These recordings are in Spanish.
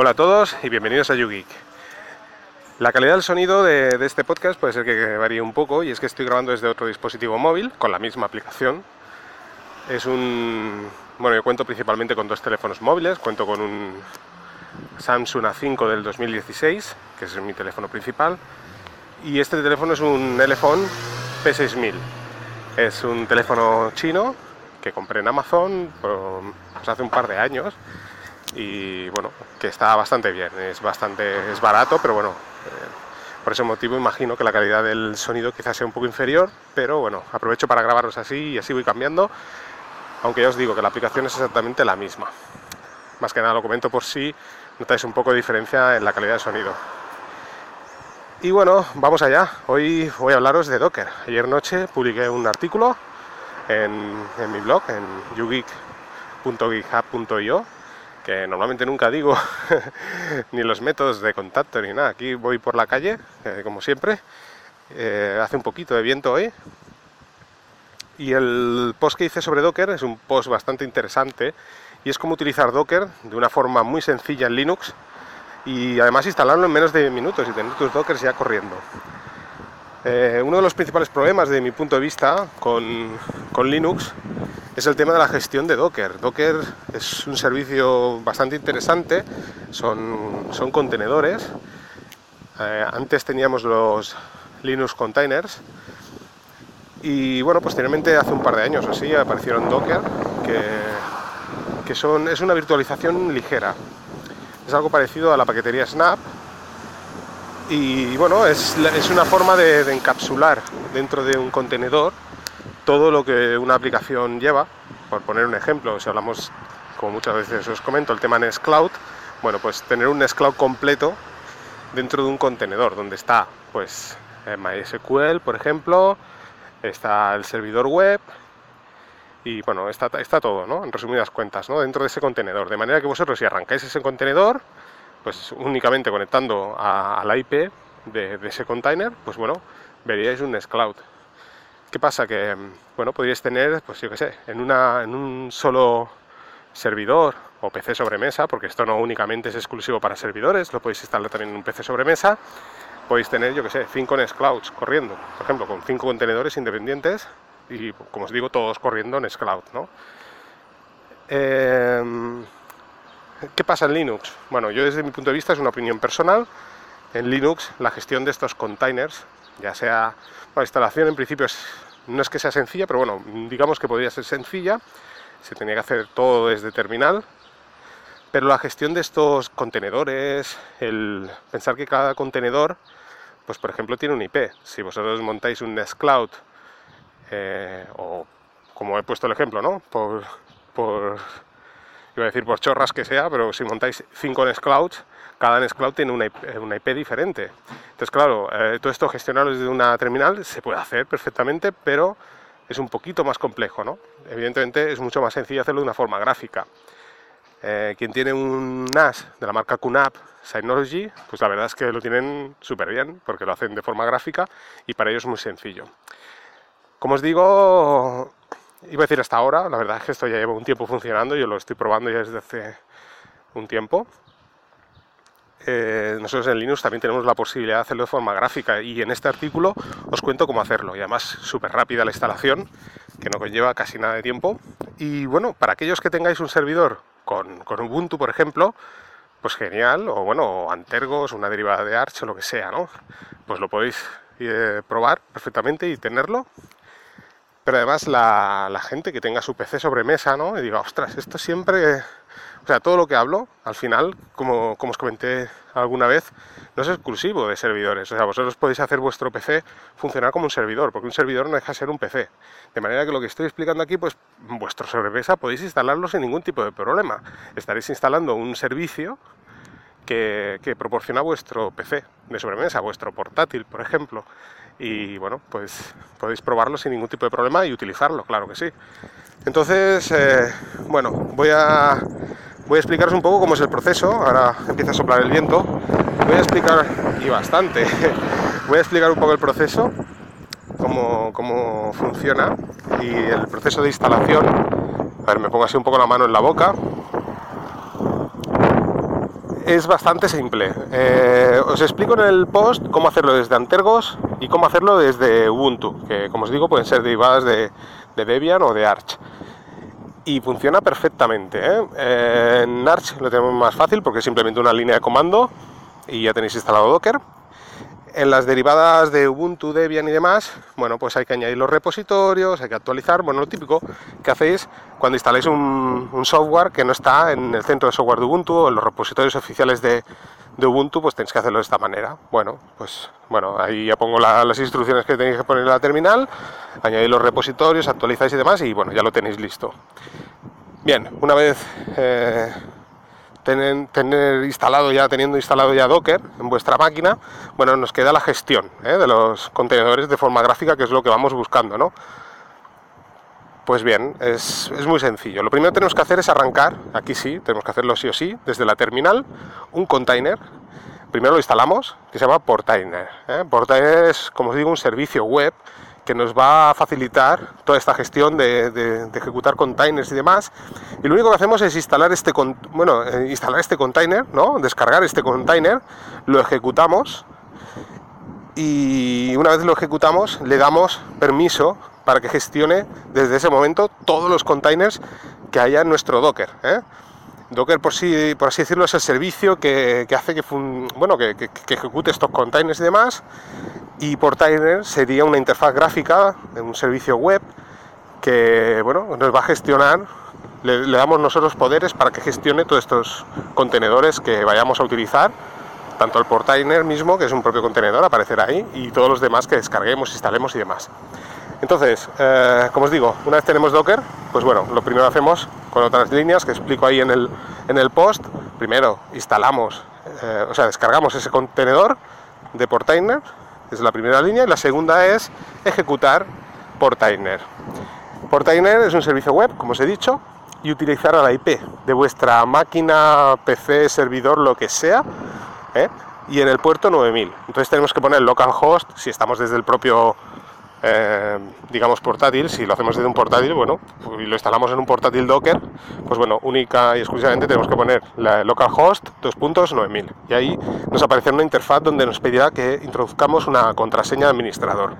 Hola a todos y bienvenidos a YouGeek. La calidad del sonido de, este podcast puede ser que varíe un poco y es que estoy grabando desde otro dispositivo móvil con la misma aplicación. Es un... Bueno, yo cuento principalmente con dos teléfonos móviles, cuento con un Samsung A5 del 2016, que es mi teléfono principal, y este teléfono es un Elephone P6000. Es un teléfono chino que compré en Amazon pues, hace un par de años y bueno, que está bastante bien, es bastante es barato, pero bueno, eh, por ese motivo imagino que la calidad del sonido quizás sea un poco inferior, pero bueno, aprovecho para grabaros así y así voy cambiando, aunque ya os digo que la aplicación es exactamente la misma. Más que nada lo comento por si notáis un poco de diferencia en la calidad del sonido. Y bueno, vamos allá. Hoy voy a hablaros de Docker. Ayer noche publiqué un artículo en, mi blog, en ugeek.github.io, normalmente nunca digo ni los métodos de contacto ni nada. Aquí voy por la calle, eh, como siempre. Eh, hace un poquito de viento hoy. Y el post que hice sobre Docker es un post bastante interesante y es cómo utilizar Docker de una forma muy sencilla en Linux y además instalarlo en menos de minutos y tener tus dockers ya corriendo. Eh, uno de los principales problemas de mi punto de vista con, con, Linux es el tema de la gestión de Docker. Docker es un servicio bastante interesante, son, son contenedores. Eh, antes teníamos los Linux Containers y bueno, posteriormente hace un par de años o así aparecieron Docker, que, que son, es una virtualización ligera. Es algo parecido a la paquetería Snap. Y bueno, es, una forma de, encapsular dentro de un contenedor todo lo que una aplicación lleva. Por poner un ejemplo, si hablamos, como muchas veces os comento, el tema Nextcloud, bueno, pues tener un Nextcloud completo dentro de un contenedor donde está pues eh, MySQL, por ejemplo, está el servidor web, y bueno, está, está todo, ¿no? En resumidas cuentas, ¿no? Dentro de ese contenedor. De manera que vosotros si arrancáis ese contenedor, pues únicamente conectando a, la IP de, ese container, pues bueno, veríais un Nextcloud. ¿Qué pasa? Que, bueno, podríais tener, pues yo qué sé, en, una, en un solo servidor o PC sobremesa, porque esto no únicamente es exclusivo para servidores, lo podéis instalar también en un PC sobremesa, podéis tener, yo qué sé, cinco Nextclouds corriendo, por ejemplo, con cinco contenedores independientes y como os digo, todos corriendo en Scloud. ¿no? Em, ¿Qué pasa en Linux? Bueno, yo desde mi punto de vista es una opinión personal. En Linux la gestión de estos containers, ya sea la instalación en principio no es que sea sencilla, pero bueno, digamos que podría ser sencilla, se tenía que hacer todo desde terminal, pero la gestión de estos contenedores, el pensar que cada contenedor, pues por ejemplo tiene un IP. Si vosotros montáis un Nextcloud eh, o como he puesto el ejemplo, ¿no? Por, por, iba a decir por chorras que sea, pero si montáis 5 Nextclouds, cada Nextcloud tiene una IP, diferente. Entonces, claro, eh, todo esto gestionarlo desde una terminal se puede hacer perfectamente, pero es un poquito más complejo, ¿no? Evidentemente es mucho más sencillo hacerlo de una forma gráfica. Eh, quien tiene un NAS de la marca QNAP Synology, pues la verdad es que lo tienen súper bien, porque lo hacen de forma gráfica y para ellos es muy sencillo. Como os digo, iba a decir hasta ahora, la verdad es que esto ya lleva un tiempo funcionando, yo lo estoy probando ya desde hace un tiempo. Eh, nosotros en Linux también tenemos la posibilidad de hacerlo de forma gráfica y en este artículo os cuento cómo hacerlo. Y además súper rápida la instalación que no conlleva casi nada de tiempo. Y bueno, para aquellos que tengáis un servidor con, con Ubuntu por ejemplo pues genial o bueno, Antergos, una derivada de Arch o lo que sea, ¿no? Pues lo podéis eh, probar perfectamente y tenerlo pero además la, gente que tenga su PC sobre mesa, ¿no? Y diga, ostras, esto siempre, o sea, todo lo que hablo, al final, como, os comenté alguna vez, no es exclusivo de servidores. O sea, vosotros podéis hacer vuestro PC funcionar como un servidor, porque un servidor no deja de ser un PC. De manera que lo que estoy explicando aquí, pues vuestro sobremesa podéis instalarlo sin ningún tipo de problema. Estaréis instalando un servicio que, proporciona vuestro PC de sobremesa, vuestro portátil, por ejemplo y bueno, pues podéis probarlo sin ningún tipo de problema y utilizarlo, claro que sí. Entonces, eh, bueno, voy a, voy a explicaros un poco cómo es el proceso. Ahora empieza a soplar el viento. Voy a explicar, y bastante, voy a explicar un poco el proceso, cómo, cómo funciona y el proceso de instalación. A ver, me pongo así un poco la mano en la boca. Es bastante simple. Eh, os explico en el post cómo hacerlo desde Antergos y cómo hacerlo desde Ubuntu, que como os digo pueden ser derivadas de, Debian o de Arch. Y funciona perfectamente. ¿eh? en Arch lo tenemos más fácil porque es simplemente una línea de comando y ya tenéis instalado Docker en las derivadas de Ubuntu, Debian y demás, bueno, pues hay que añadir los repositorios, hay que actualizar, bueno, lo típico que hacéis cuando instaláis un, software que no está en el centro de software de Ubuntu o en los repositorios oficiales de, Ubuntu, pues tenéis que hacerlo de esta manera. Bueno, pues bueno, ahí ya pongo las instrucciones que tenéis que poner en la terminal, añadís los repositorios, actualizáis y demás y bueno, ya lo tenéis listo. Bien, una vez... Eh, tener, instalado ya, teniendo instalado ya Docker en vuestra máquina, bueno, nos queda la gestión ¿eh? de los contenedores de forma gráfica, que es lo que vamos buscando, ¿no? Pues bien, es, muy sencillo. Lo primero que tenemos que hacer es arrancar, aquí sí, tenemos que hacerlo sí o sí, desde la terminal, un container. Primero lo instalamos, que se llama Portainer. ¿eh? Portainer es, como os digo, un servicio web que nos va a facilitar toda esta gestión de, ejecutar containers y demás. Y lo único que hacemos es instalar este, bueno, eh, instalar este container, ¿no? descargar este container, lo ejecutamos y una vez lo ejecutamos le damos permiso para que gestione desde ese momento todos los containers que haya en nuestro Docker. ¿eh? Docker, por, sí, por así decirlo, es el servicio que, hace que, bueno, que, ejecute estos containers y demás y Portainer sería una interfaz gráfica de un servicio web que bueno, nos va a gestionar, le, damos nosotros poderes para que gestione todos estos contenedores que vayamos a utilizar, tanto el Portainer mismo, que es un propio contenedor, aparecerá ahí, y todos los demás que descarguemos, instalemos y demás. Entonces, eh, como os digo, una vez tenemos Docker, pues bueno, lo primero hacemos con otras líneas que explico ahí en el, en el post. Primero instalamos, eh, o sea, descargamos ese contenedor de Portainer, es la primera línea, y la segunda es ejecutar Portainer. Portainer es un servicio web, como os he dicho, y utilizar la IP de vuestra máquina, PC, servidor, lo que sea, ¿eh? y en el puerto 9000. Entonces tenemos que poner localhost si estamos desde el propio eh, digamos portátil, si lo hacemos desde un portátil, bueno, y lo instalamos en un portátil Docker, pues bueno, única y exclusivamente tenemos que poner la localhost 2.9000 y ahí nos aparecerá una interfaz donde nos pedirá que introduzcamos una contraseña de administrador.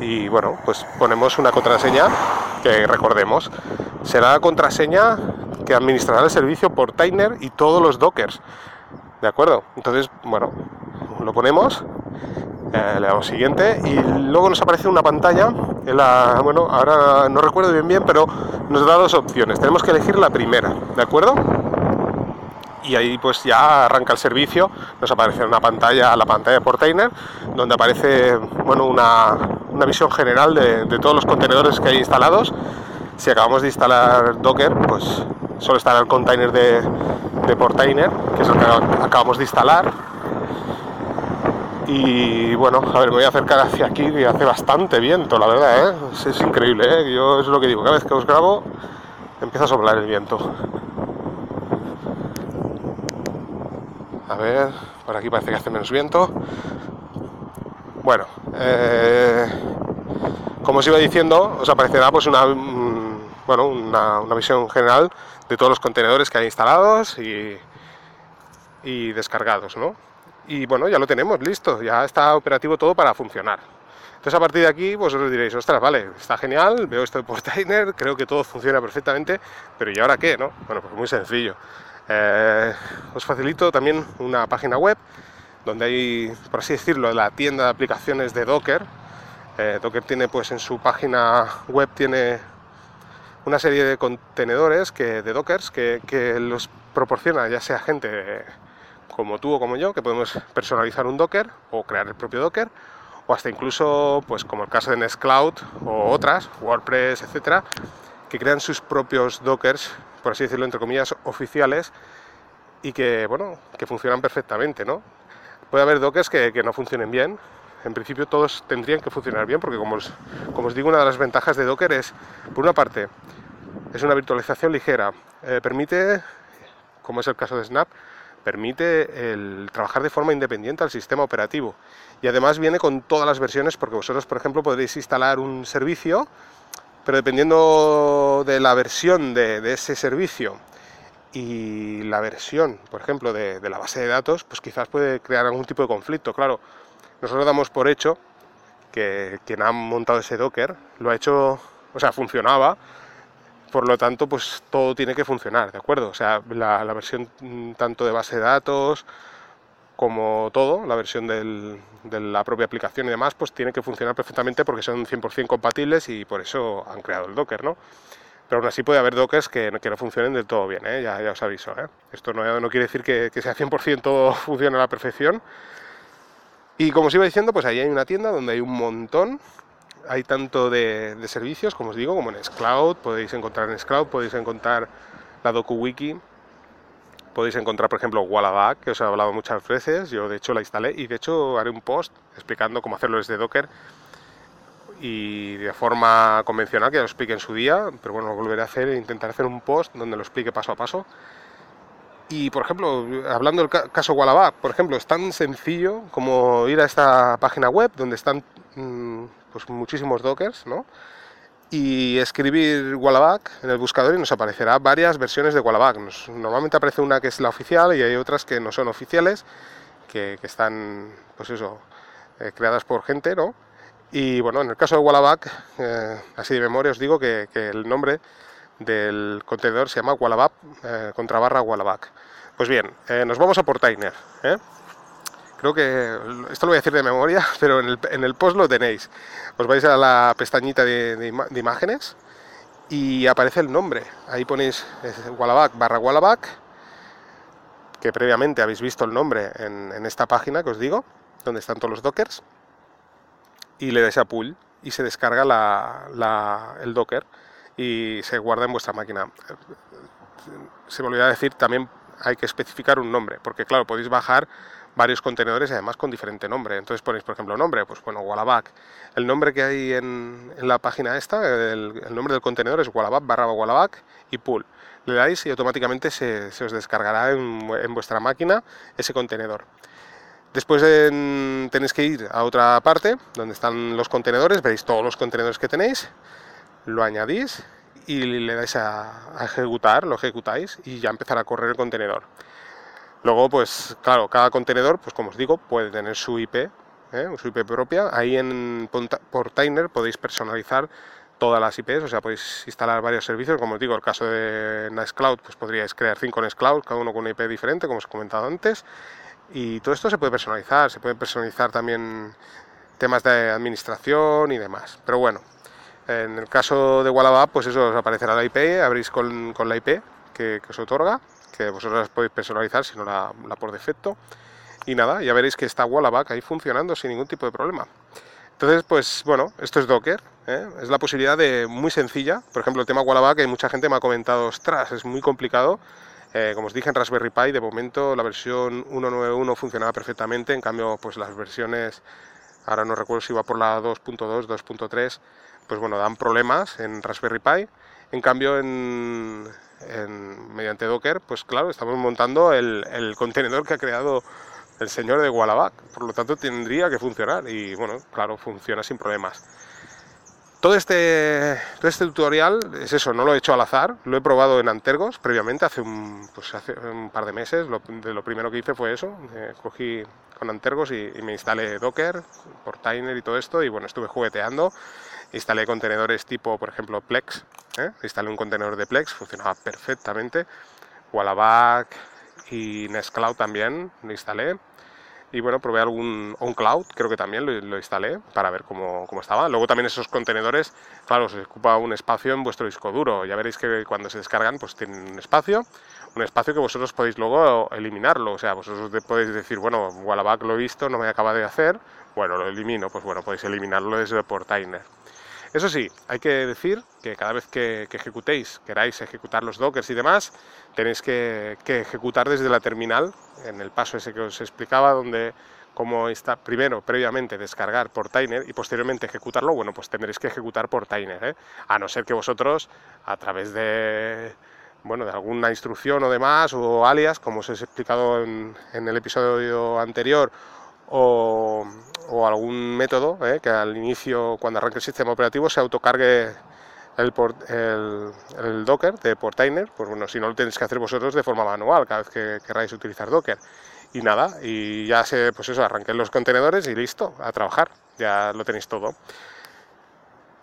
Y bueno, pues ponemos una contraseña que recordemos. Será la contraseña que administrará el servicio Portainer y todos los Dockers. ¿De acuerdo? Entonces, bueno, lo ponemos eh, le damos siguiente y luego nos aparece una pantalla en la, bueno, ahora no recuerdo bien bien, pero nos da dos opciones. Tenemos que elegir la primera, ¿de acuerdo? Y ahí pues ya arranca el servicio, nos aparece una pantalla, la pantalla de Portainer, donde aparece bueno, una, una visión general de, de, todos los contenedores que hay instalados. Si acabamos de instalar Docker, pues solo estará el container de, de Portainer, que es el que acabamos de instalar y bueno, a ver, me voy a acercar hacia aquí y hace bastante viento, la verdad, ¿eh? es, increíble, ¿eh? yo es lo que digo, cada vez que os grabo empieza a soplar el viento. A ver, por aquí parece que hace menos viento. Bueno, eh, como os iba diciendo, os aparecerá pues una, mm, bueno, una, visión general de todos los contenedores que hay instalados y, y descargados, ¿no? Y bueno, ya lo tenemos listo, ya está operativo todo para funcionar. Entonces a partir de aquí vosotros diréis, ostras, vale, está genial, veo esto de Portainer, creo que todo funciona perfectamente, pero ¿y ahora qué? No? Bueno, pues muy sencillo. Eh, os facilito también una página web donde hay, por así decirlo, la tienda de aplicaciones de Docker. Eh, Docker tiene pues en su página web tiene una serie de contenedores que, de Dockers que, que los proporciona ya sea gente como tú o como yo, que podemos personalizar un Docker o crear el propio Docker, o hasta incluso, pues como el caso de Nextcloud o otras, WordPress, etcétera, que crean sus propios Dockers, por así decirlo, entre comillas, oficiales y que, bueno, que funcionan perfectamente, ¿no? Puede haber Dockers que, no funcionen bien, en principio todos tendrían que funcionar bien, porque como os, como os digo, una de las ventajas de Docker es, por una parte, es una virtualización ligera, eh, permite, como es el caso de Snap, permite el trabajar de forma independiente al sistema operativo y además viene con todas las versiones porque vosotros por ejemplo podréis instalar un servicio pero dependiendo de la versión de, ese servicio y la versión, por ejemplo, de, la base de datos, pues quizás puede crear algún tipo de conflicto. Claro, nosotros damos por hecho que quien ha montado ese Docker lo ha hecho, o sea, funcionaba, por lo tanto, pues todo tiene que funcionar, ¿de acuerdo? O sea, la, versión mm, tanto de base de datos como todo, la versión de la propia aplicación y demás, pues tiene que funcionar perfectamente porque son 100% compatibles y por eso han creado el Docker, ¿no? Pero aún así puede haber dockers que, que no funcionen del todo bien, ¿eh? ya, ya, os aviso. ¿eh? Esto no, no, quiere decir que, que sea 100% todo funcione a la perfección. Y como os iba diciendo, pues ahí hay una tienda donde hay un montón. Hay tanto de, servicios, como os digo, como en Scloud. Podéis encontrar en Scloud, podéis encontrar la DokuWiki. Podéis encontrar, por ejemplo, Wallaback, que os he hablado muchas veces. Yo, de hecho, la instalé y, de hecho, haré un post explicando cómo hacerlo desde Docker y de forma convencional, que ya lo explique en su día, pero bueno, lo volveré a hacer e intentar hacer un post donde lo explique paso a paso. Y por ejemplo, hablando del caso Wallaback, por ejemplo, es tan sencillo como ir a esta página web donde están mm, pues, muchísimos dockers, ¿no? Y escribir Wallaback en el buscador y nos aparecerá varias versiones de Wallaback. normalmente aparece una que es la oficial y hay otras que no son oficiales, que, están, pues eso, eh, creadas por gente, ¿no? Y bueno, en el caso de Wallaback, eh, así de memoria os digo que, el nombre del contenedor se llama Wallaback, eh, contra barra Wallaback. Pues bien, eh, nos vamos a Portainer. Creo que esto lo voy a decir de memoria, pero en el, post lo tenéis. Os vais a la pestañita de, imágenes y aparece el nombre. Ahí ponéis Wallaback barra Wallaback, que previamente habéis visto el nombre en, en esta página que os digo, donde están todos los dockers y le dais a pull y se descarga el Docker y se guarda en vuestra máquina. Se me olvidó decir, también hay que especificar un nombre, porque claro, podéis bajar varios contenedores y además con diferente nombre. Entonces ponéis, por ejemplo, nombre, pues bueno, Wallaback. El nombre que hay en, la página esta, el, nombre del contenedor es Wallaback barra Wallaback y pool. Le dais y automáticamente se, os descargará en, en vuestra máquina ese contenedor. Después tenéis que ir a otra parte donde están los contenedores, veréis todos los contenedores que tenéis, lo añadís y le dais a, ejecutar, lo ejecutáis y ya empezará a correr el contenedor. Luego, pues claro, cada contenedor, pues como os digo, puede tener su IP, ¿eh? su IP propia. Ahí en Portainer podéis personalizar todas las IPs, o sea, podéis instalar varios servicios, como os digo, el caso de Nextcloud, pues podríais crear cinco Nextcloud, cada uno con una IP diferente, como os he comentado antes, y todo esto se puede personalizar, se puede personalizar también temas de administración y demás. Pero bueno, en el caso de Wallaback, pues eso os aparecerá la IP, abrís con, la IP que, os otorga, que vosotros podéis personalizar, si no la, por defecto. Y nada, ya veréis que está Wallaback ahí funcionando sin ningún tipo de problema. Entonces, pues bueno, esto es Docker, ¿eh? es la posibilidad de muy sencilla. Por ejemplo, el tema Wallaback, hay mucha gente me ha comentado, ostras, es muy complicado. Eh, como os dije en Raspberry Pi, de momento la versión 1.9.1 funcionaba perfectamente, en cambio pues las versiones, ahora no recuerdo si iba por la 2.2, 2.3, pues bueno, dan problemas en Raspberry Pi. En cambio, en, mediante Docker, pues claro, estamos montando el, el, contenedor que ha creado el señor de Wallaback, por lo tanto tendría que funcionar y bueno, claro, funciona sin problemas. Todo este, todo este tutorial es eso, no lo he hecho al azar, lo he probado en Antergos previamente, hace un, pues hace un par de meses, lo, de lo primero que hice fue eso, eh, cogí con Antergos y, me instalé Docker, Portainer y todo esto, y bueno, estuve jugueteando, instalé contenedores tipo, por ejemplo, Plex, ¿eh? instalé un contenedor de Plex, funcionaba perfectamente, Wallaback y Nextcloud también lo instalé, y bueno, probé algún OnCloud, creo que también lo, instalé para ver cómo, cómo, estaba. Luego también esos contenedores, claro, se ocupa un espacio en vuestro disco duro. Ya veréis que cuando se descargan, pues tienen un espacio, un espacio que vosotros podéis luego eliminarlo. O sea, vosotros podéis decir, bueno, Wallaback lo he visto, no me acaba de hacer, bueno, lo elimino. Pues bueno, podéis eliminarlo desde Portainer. Eso sí, hay que decir que cada vez que, ejecutéis, queráis ejecutar los dockers y demás, tenéis que, ejecutar desde la terminal, en el paso ese que os explicaba, donde como está primero, previamente, descargar por Tainer y posteriormente ejecutarlo, bueno, pues tendréis que ejecutar por Tainer, ¿eh? a no ser que vosotros, a través de, bueno, de alguna instrucción o demás, o alias, como os he explicado en el episodio anterior, o, algún método eh, que al inicio, cuando arranque el sistema operativo, se autocargue el, Docker de Portainer, pues bueno, si no lo tenéis que hacer vosotros de forma manual cada vez que queráis utilizar Docker. Y nada, y ya se, pues eso, arranqué los contenedores y listo, a trabajar, ya lo tenéis todo.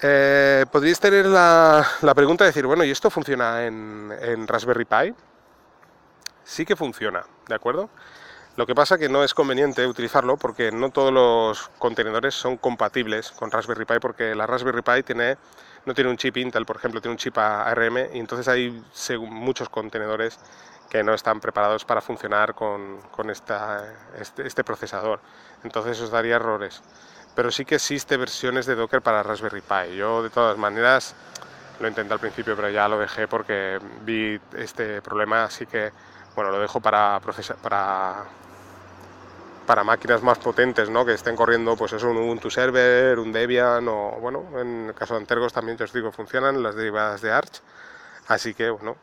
Eh, podríais tener la, pregunta de decir, bueno, ¿y esto funciona en, en Raspberry Pi? Sí que funciona, ¿de acuerdo? Lo que pasa que no es conveniente utilizarlo porque no todos los contenedores son compatibles con Raspberry Pi porque la Raspberry Pi tiene, no tiene un chip Intel, por ejemplo, tiene un chip ARM y entonces hay muchos contenedores que no están preparados para funcionar con, este, este, procesador. Entonces os daría errores. Pero sí que existe versiones de Docker para Raspberry Pi. Yo de todas maneras lo intenté al principio, pero ya lo dejé porque vi este problema, así que bueno, lo dejo para, para para máquinas más potentes, ¿no? Que estén corriendo, pues eso, un Ubuntu Server, un Debian o, bueno, en el caso de Antergos también, yo os digo, funcionan las derivadas de Arch. Así que, bueno.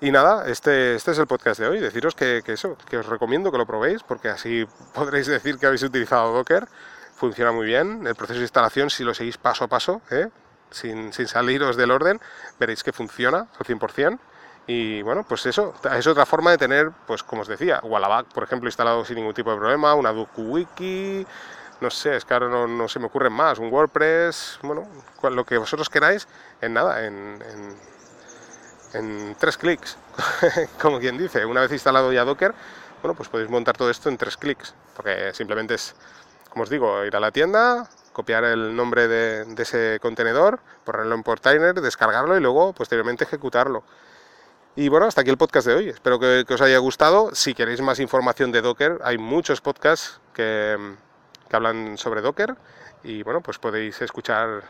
Y nada, este, este es el podcast de hoy. Deciros que, eso, que os recomiendo que lo probéis, porque así podréis decir que habéis utilizado Docker. Funciona muy bien. El proceso de instalación, si lo seguís paso a paso, ¿eh? sin, sin saliros del orden, veréis que funciona al 100%. Y bueno, pues eso, es otra forma de tener, pues como os decía, Wallaback, por ejemplo, instalado sin ningún tipo de problema, una DokuWiki, no sé, es que ahora no, se me ocurren más, un WordPress, bueno, lo que vosotros queráis, en nada, en, en, tres clics, como quien dice. Una vez instalado ya Docker, bueno, pues podéis montar todo esto en tres clics, porque simplemente es, como os digo, ir a la tienda, copiar el nombre de, de ese contenedor, ponerlo en Portainer, descargarlo y luego posteriormente ejecutarlo. Y bueno, hasta aquí el podcast de hoy. Espero que, os haya gustado. Si queréis más información de Docker, hay muchos podcasts que, hablan sobre Docker y bueno, pues podéis escuchar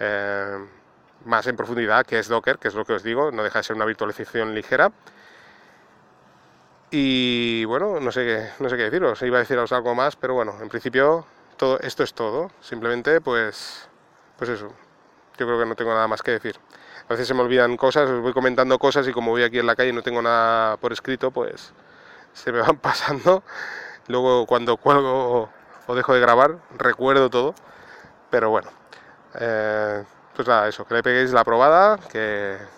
eh, más en profundidad qué es Docker, que es lo que os digo, no deja de ser una virtualización ligera. Y bueno, no sé qué, no sé qué deciros, iba a deciros algo más, pero bueno, en principio todo esto es todo. Simplemente pues pues eso. Yo creo que no tengo nada más que decir a veces se me olvidan cosas, os voy comentando cosas y como voy aquí en la calle y no tengo nada por escrito, pues se me van pasando. Luego cuando cuelgo o dejo de grabar, recuerdo todo. Pero bueno, eh, pues nada, eso, que le peguéis la probada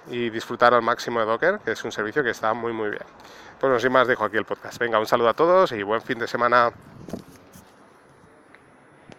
y disfrutar al máximo de Docker, que es un servicio que está muy muy bien. Pues no sin más, dejo aquí el podcast. Venga, un saludo a todos y buen fin de semana.